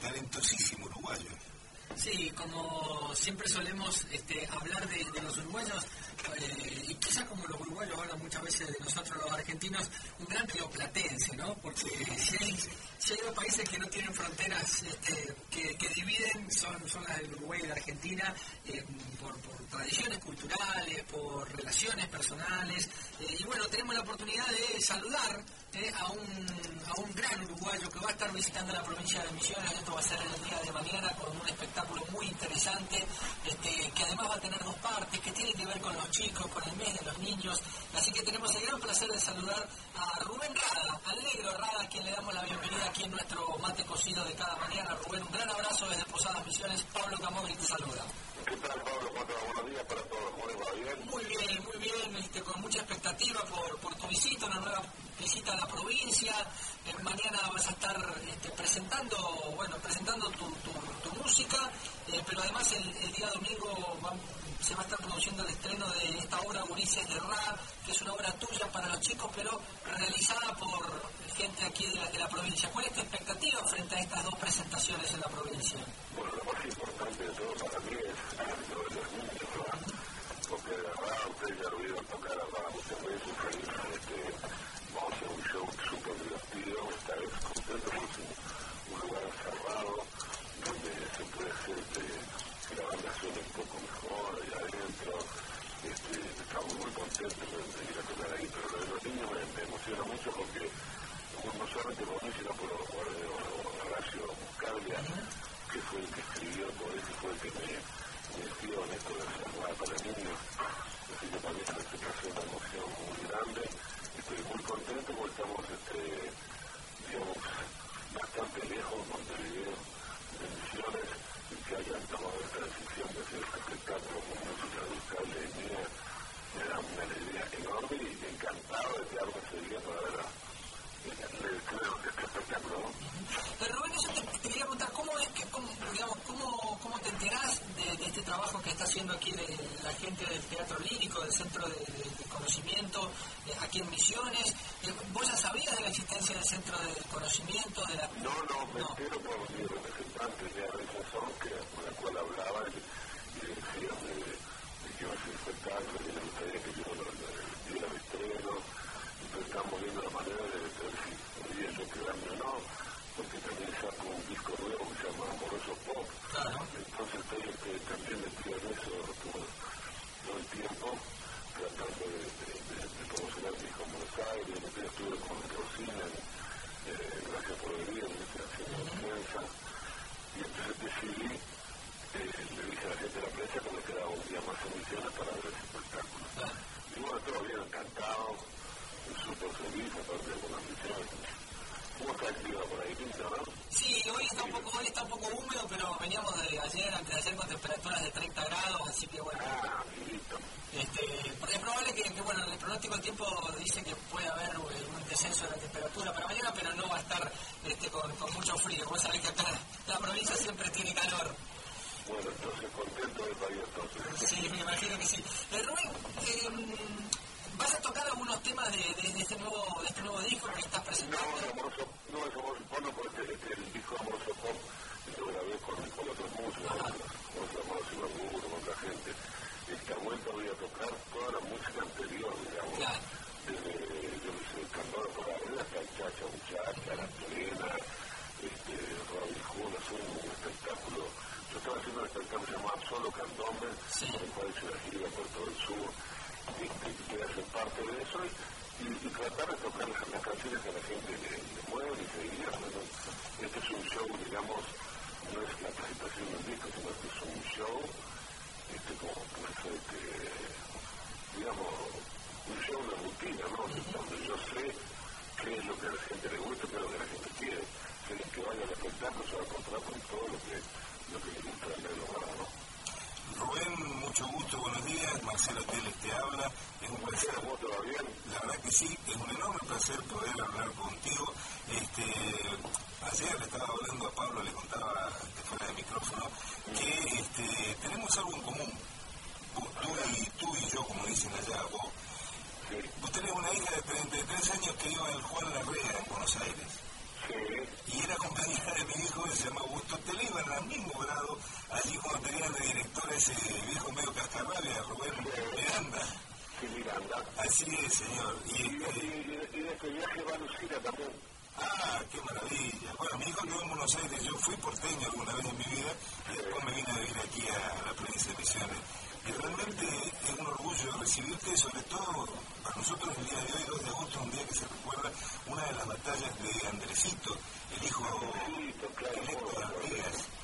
talentosísimo uruguayo. Sí, como siempre solemos este, hablar de, los uruguayos, eh, y quizá como los uruguayos hablan muchas veces de nosotros los argentinos, un gran rioplatense, ¿no? Porque si hay, si hay países que no tienen fronteras este, que, que dividen, son, son las del Uruguay y la Argentina, eh, por, por tradiciones culturales, por relaciones personales, eh, y bueno, tenemos la oportunidad de saludar eh, a, un, a un gran uruguayo que va a estar visitando la provincia de Misiones, esto va a ser el día de mañana con un espectáculo muy interesante, este, que además va a tener dos partes, que tiene que ver con los chicos, con el mes de los niños, así que tenemos el gran placer de saludar a Rubén Rada, al negro Rada, a quien le damos la bienvenida aquí en nuestro mate cocido de cada mañana. Rubén, un gran abrazo desde Posadas Misiones, Pablo Camogli te saluda. ¿Qué tal, Pablo? Buenos días para todos. ¿Cómo les va? ¿Bien? Muy bien, muy bien, este, con mucha expectativa por, por tu visita, una nueva visita a la provincia. Eh, mañana vas a estar este, presentando, bueno, presentando tu, tu, tu música, eh, pero además el, el día domingo va- se va a estar produciendo el estreno de esta obra Ulises de Ra, que es una obra tuya para los chicos, pero realizada por gente aquí de la, provincia. ¿Cuál es tu expectativa frente a estas dos presentaciones en la provincia lo más importante de todo para mí es lo de los niños, ¿verdad? Porque de verdad, ustedes ya lo vieron tocar a Rada muchas veces. y, Este, vamos a hacer un show súper divertido. Esta vez contento porque es un, un lugar cerrado donde se puede hacer este, que la banda suene un poco mejor allá adentro. Este, estamos muy contentos de, de ir a tocar ahí, pero lo de los niños me, me emociona mucho porque no solamente por mí, sino por Horacio Buscaglia, que fue el que escribió todo eso, fue el que me metió en esto de hacer nada para niños. Así que para mí es una emoción muy grande. Estoy muy contento porque estamos, este, digamos, bastante lejos de Montevideo, de Misiones, y que hayan tomado esta decisión de hacer este espectáculo con música de Buscaglia y mía, me da una alegría enorme y encantado de quedarme ese día para ver a creo que este espectáculo. Pero Rubén, eso te, te quería preguntar, ¿cómo es que, cómo, digamos, cómo, cómo te enterás de, de este trabajo que está haciendo aquí de, la gente del Teatro Lírico, del Centro de, de- de Conocimiento, eh, aquí en Misiones? Eh, ¿Vos ya sabías de la existencia del Centro de Conocimiento? De la... No, no, me entero por mi representante de Arrezazón, que con la cual hablaba y, decía de, de que iba a ser espectáculo, que le gustaría que yo lo lo diera el estreno. Entonces estamos viendo la manera de, de ver si podría yo quedarme o no, porque también saco un disco nuevo que se llama Amoroso Pop. Entonces estoy este, también metido en eso todo, todo el tiempo, tratando de, de, de, de promocionar mi disco en Buenos Aires. Yo estuve con Rosina eh, Gracias por venir, en esta haciendo confianza. Y entonces decidí, eh, le dije a la gente de la prensa que me quedaba un día más en misiones para ver ese espectáculo. Y bueno, todavía encantado, súper feliz, aparte de algunas misiones. ¿Cómo está el clima por ahí, no? Sí, hoy está, un poco, hoy está un poco húmedo, pero veníamos de ayer, antes de ayer, con temperaturas de 30 grados, así que bueno. Este, es probable que, bueno, el pronóstico del tiempo dice que puede haber eh, un descenso de la temperatura para mañana, pero no va a estar este, con, con mucho frío. Vos sabés que acá la provincia siempre tiene calor. Bueno, entonces contento del país entonces. Sí, me imagino que sí. Eh, Rubén, eh, ¿vas a tocar algunos temas de, de, de este nuevo, de este nuevo disco que estás No, presentando? es amoroso, no es amoroso pop, no, porque este, el disco Amoroso Pop lo grabé con, con otros músicos, con otros amorosos Ibarburu, con otra gente. Esta vuelta voy a tocar toda la música anterior, digamos. Claro. Desde, yo no sé, Cantado por la Red hasta el Chacha Muchacha, La Plena, este, Robin Hood, hacer un espectáculo. Yo estaba haciendo un espectáculo llamado Solo Candombe, Sí. con el cual hice una gira por todo el sur, este, que quería ser parte de eso y, y tratar de tocar las, las canciones que la gente le, le mueven y seguir. Bueno, este es un show, digamos, no es la presentación del disco, sino que es un show, este, como pues, este, digamos, un show de rutina, ¿no? Donde yo sé que a la gente le gusta, pero que la gente quiere. Si el que vaya al espectáculo se va a encontrar con todo lo que, lo que le gusta ¿no? Rubén, mucho gusto, buenos días. Marcelo Teles te habla. Es un placer. ¿Cómo te va bien? La verdad que sí, es un enorme placer poder hablar contigo. Este, ayer le estaba hablando a Pablo, le contaba de fuera de micrófono, que este, tenemos algo en común. Tú y, tú y yo, como dicen allá, vos. Vos tenés una hija de 33 años que iba al Juan Larrea en Buenos Aires. Sí. Y era compañera de mi hijo que se llama Augusto Televa en el mismo grado, allí cuando tenían de director ese viejo medio cascarrabia, Rubén Miranda. Sí, Miranda. Así es, señor. Y, Y, este, y, este viaje va Lucila también. Ah, qué maravilla. Bueno, mi hijo quedó en Buenos Aires. Yo fui porteño alguna vez en mi vida y después me vine a vivir aquí a la provincia de Misiones. Y realmente es un orgullo recibirte, sobre todo para nosotros el día de hoy, 2 de agosto, un día que se recuerda una de las batallas de Andresito, el hijo de Artigas. Sí,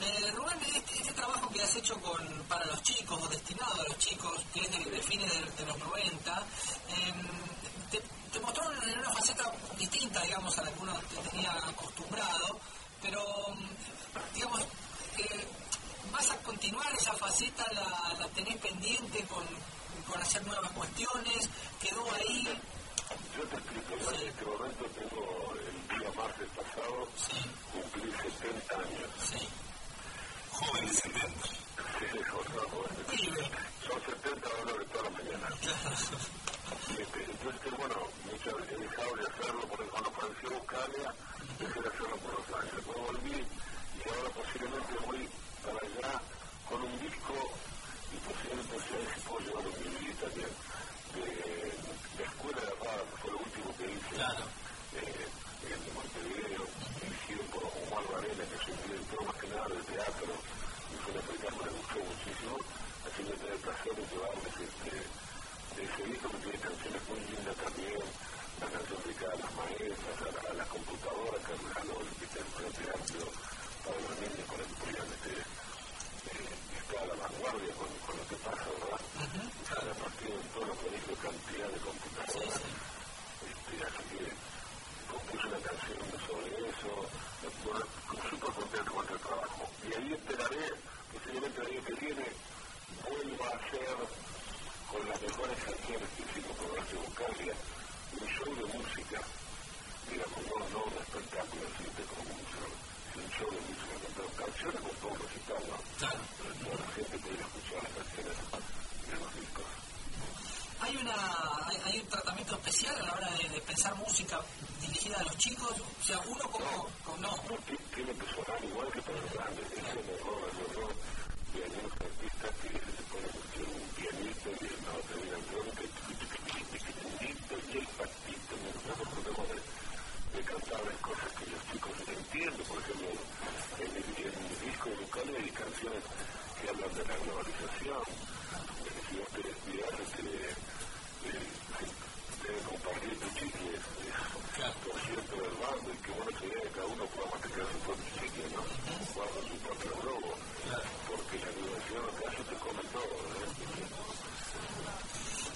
Eh, este, este para los chicos o destinado a los chicos, que es de, de los 90, eh, faceta distinta, digamos, a la que uno te tenía acostumbrado, pero, digamos, eh, ¿vas a continuar esa faceta? ¿La, la tenés pendiente con, con hacer nuevas cuestiones? ¿Quedó ahí? Yo te explico, yo en este momento tengo el día martes pasado, cumplí 70 años. Sí. Joven de 70. Sí, o sea, bueno, Pibe. son 70 horas de toda la mañana. Y este, entonces, bueno, muchas veces he dejado de hacerlo porque cuando apareció Buscalia, dejé de hacerlo por dos años. Después volví y ahora posiblemente voy para allá con un disco y posiblemente sea ese puedo llevar un DVD también de, de Escuela de Rada, que fue lo último que hice Claro. eh, en Montevideo, dirigido por Omar Varela, que es un director más que nada de teatro, y fue una película que me gustó muchísimo, así que tengo el placer de llevarles este, de ese disco que tiene canciones muy lindas también, la canción dedicada a las maestras, a, la, a las computadoras que regaló el Frente Amplio para los niños con el que podían este, eh, estar a la vanguardia con, con lo que pasa, ¿verdad? O sea, a partir de todos los colegios cantidad de computadoras. Este, así que compuse una canción sobre eso, bueno, súper contento con el trabajo. Y ahí esperaré, posiblemente el año que viene, vuelva a hacer con las mejores canciones que hicimos por Horacio Buscalia, un show de música, digamos, no, no un espectáculo así de como un show, sino un show de música, con canciones con todo un recital, ¿no? Claro. Para que toda la gente pudiera escuchar las canciones de los discos. ¿Hay, una, hay, hay un tratamiento especial a la hora de, pensar música dirigida a los chicos? O sea, uno como... no, No, ti- tiene que sonar igual que para los grandes. Es el error, el error de algunos artistas que se ponen un pianito y no terminan todo que y el patito. Nosotros tratamos de, de cantarles cosas que los chicos entienden. Por ejemplo, en el, en disco de hay canciones que hablan de la globalización. Te te, te, te. Es hace te come todo. ¿eh?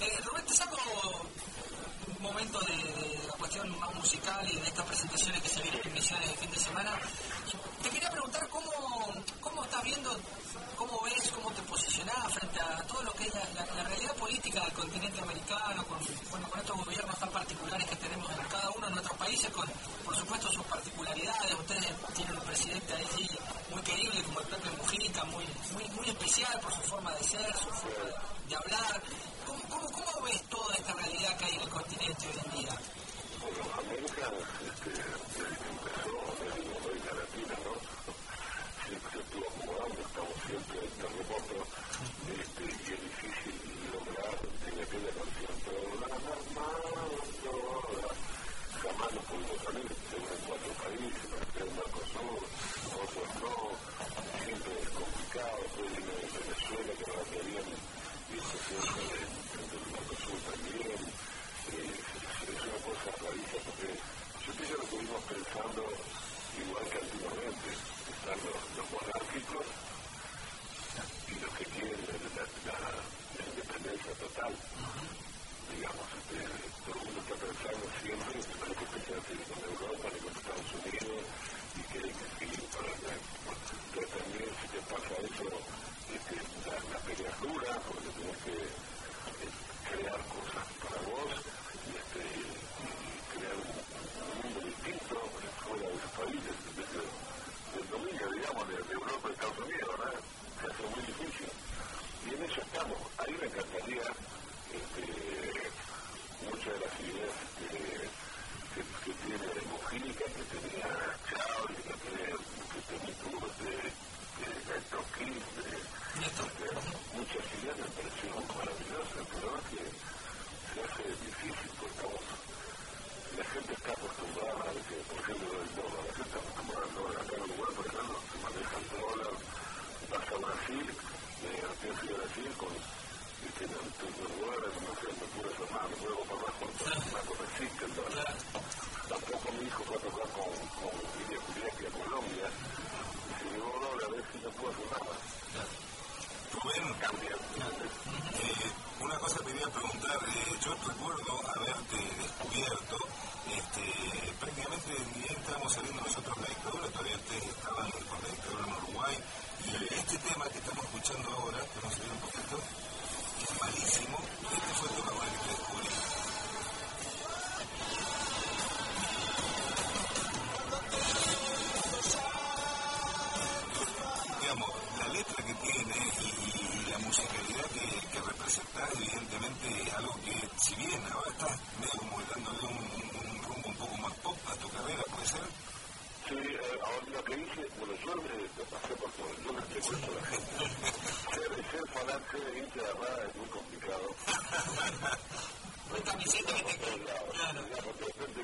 Eh, Rubén, te saco un momento de, de la cuestión más musical y de estas presentaciones que se vienen en Misiones el fin de semana. Y te quería preguntar cómo, estás viendo, cómo ves, cómo te posicionás frente a todo lo que es la, la- la realidad política del continente americano, consecuencia. dura, porque tenés que sede bien cerrada es muy complicado. Una camiseta que te... Claro.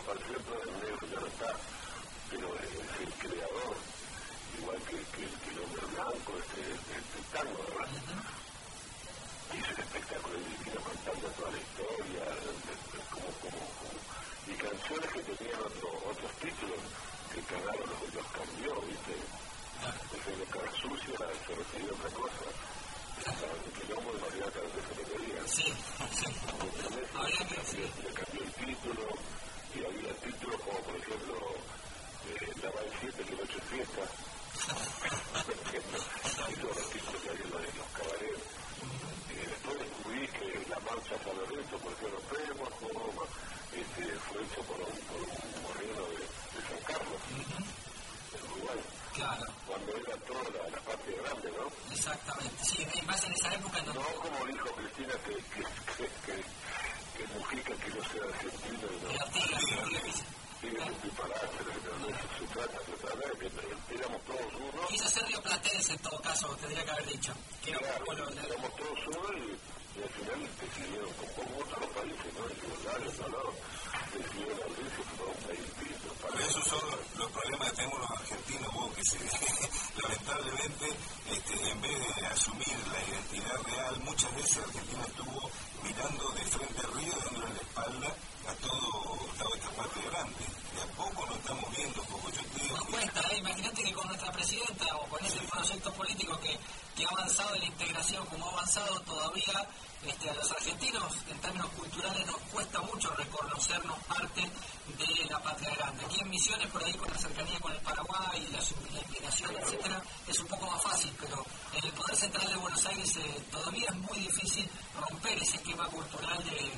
apareció todo el negro, ya no está, pero es, es el creador, igual que, que, que el hombre blanco, este, este, este tango. Hizo el espectáculo y vino contando toda la historia, como, como, como, y canciones que tenían otro, otros títulos que Canaro los, los cambió, ¿viste? Desde lo cara sucia se refería a otra cosa. El quilombo de María Carlos se refería. Sí, sí. Había que Okay. tendría que haber dicho. Quiero claro, poco lo, lo y, y, al final decidieron, como otros países, ¿no? El tribunal, decidieron abrirse para un país distinto. Pero esos son los, los, problemas que tenemos los argentinos, vos, que se, lamentablemente, este, en vez de asumir la identidad real, muchas veces Argentina estuvo mirando de frente arriba, dando la espalda a todo que ha avanzado en la integración, como ha avanzado todavía este, a los argentinos, en términos culturales nos cuesta mucho reconocernos parte de la patria grande. Aquí en Misiones, por ahí con la cercanía con el Paraguay, la, la implicación, etcétera, es un poco más fácil, pero en el Poder Central de Buenos Aires eh, todavía es muy difícil romper ese esquema cultural de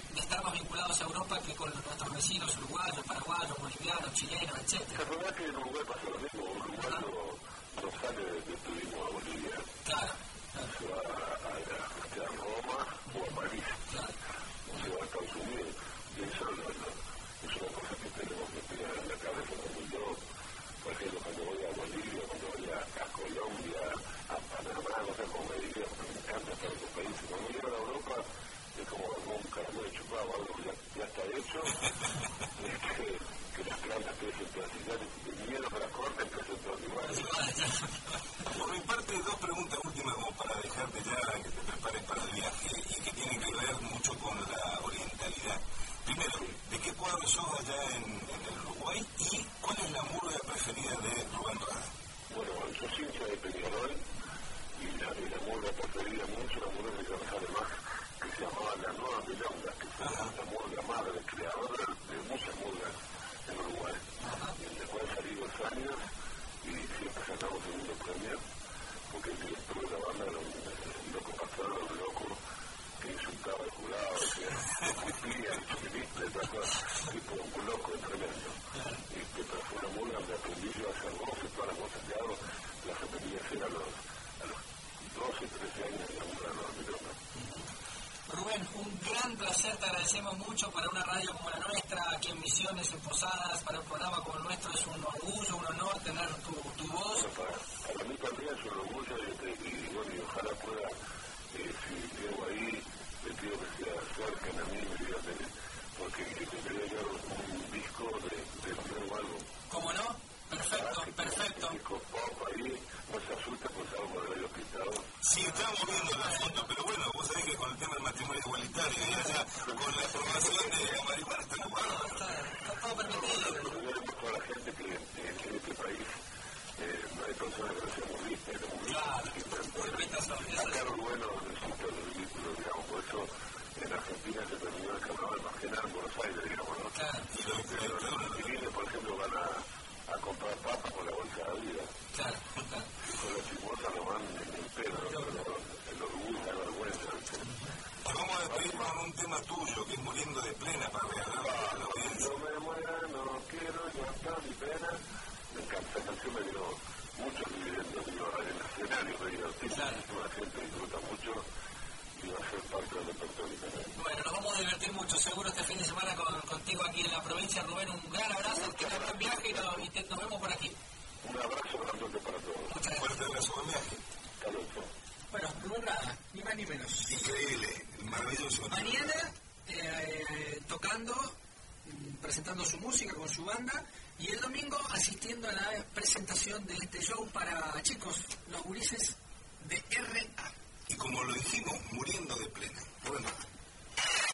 agradecemos mucho para una radio como la nuestra, aquí en Misiones, en Posadas, para un programa como el nuestro es un orgullo, un honor tener tu, tu voz. para, para mí también es un orgullo y, y, bueno, y ojalá pueda, eh, si llego ahí, le pido que se acerquen a mí, me digan, de- porque quería dar un disco de, de nuevo álbum. ¿Cómo no? Perfecto, perfecto. Un disco pop ahí, no se asusta pues algo de. Sí, estamos viendo la foto, con el tema del matrimonio igualitario y allá con la aprobación de la marihuana. Está, la gente que, en este país eh, no hay personas que no Claro, bueno necesita los ridículos, digamos, por eso en Argentina se terminó el carnaval más que nada en Buenos Aires, digamos, ¿no? Claro, Pero los civiles, por ejemplo, van a, a comprar papas con la bolsa de vida. claro, claro. Y con la chimosa no van en el pelo, ¿no? pero el orgullo, la vergüenza. ¿viste? Te vamos a despedir con un tema tuyo que es muriendo de plena para regalarle a la audiencia. No me muera, no quiero llantar mi pena. Me encanta, esa canción me dio mucho dividendo, digo, en el escenario me la gente disfruta mucho y va a ser parte del repertorio también. Bueno, nos vamos a divertir mucho, seguro este fin de semana con, contigo aquí en la provincia. Rubén, un gran abrazo, que tengas buen viaje y, te- nos vemos por aquí. Un abrazo grandote para todos. Muchas gracias. Fuerte abrazo, buen viaje. Hasta luego. Bueno, Rubén Rada, ni más ni menos. Increíble, maravilloso. Mañana eh, tocando, presentando su música con su banda y el domingo asistiendo a la presentación de este show para chicos, los gurises de RA. Y como lo dijimos, muriendo de plena.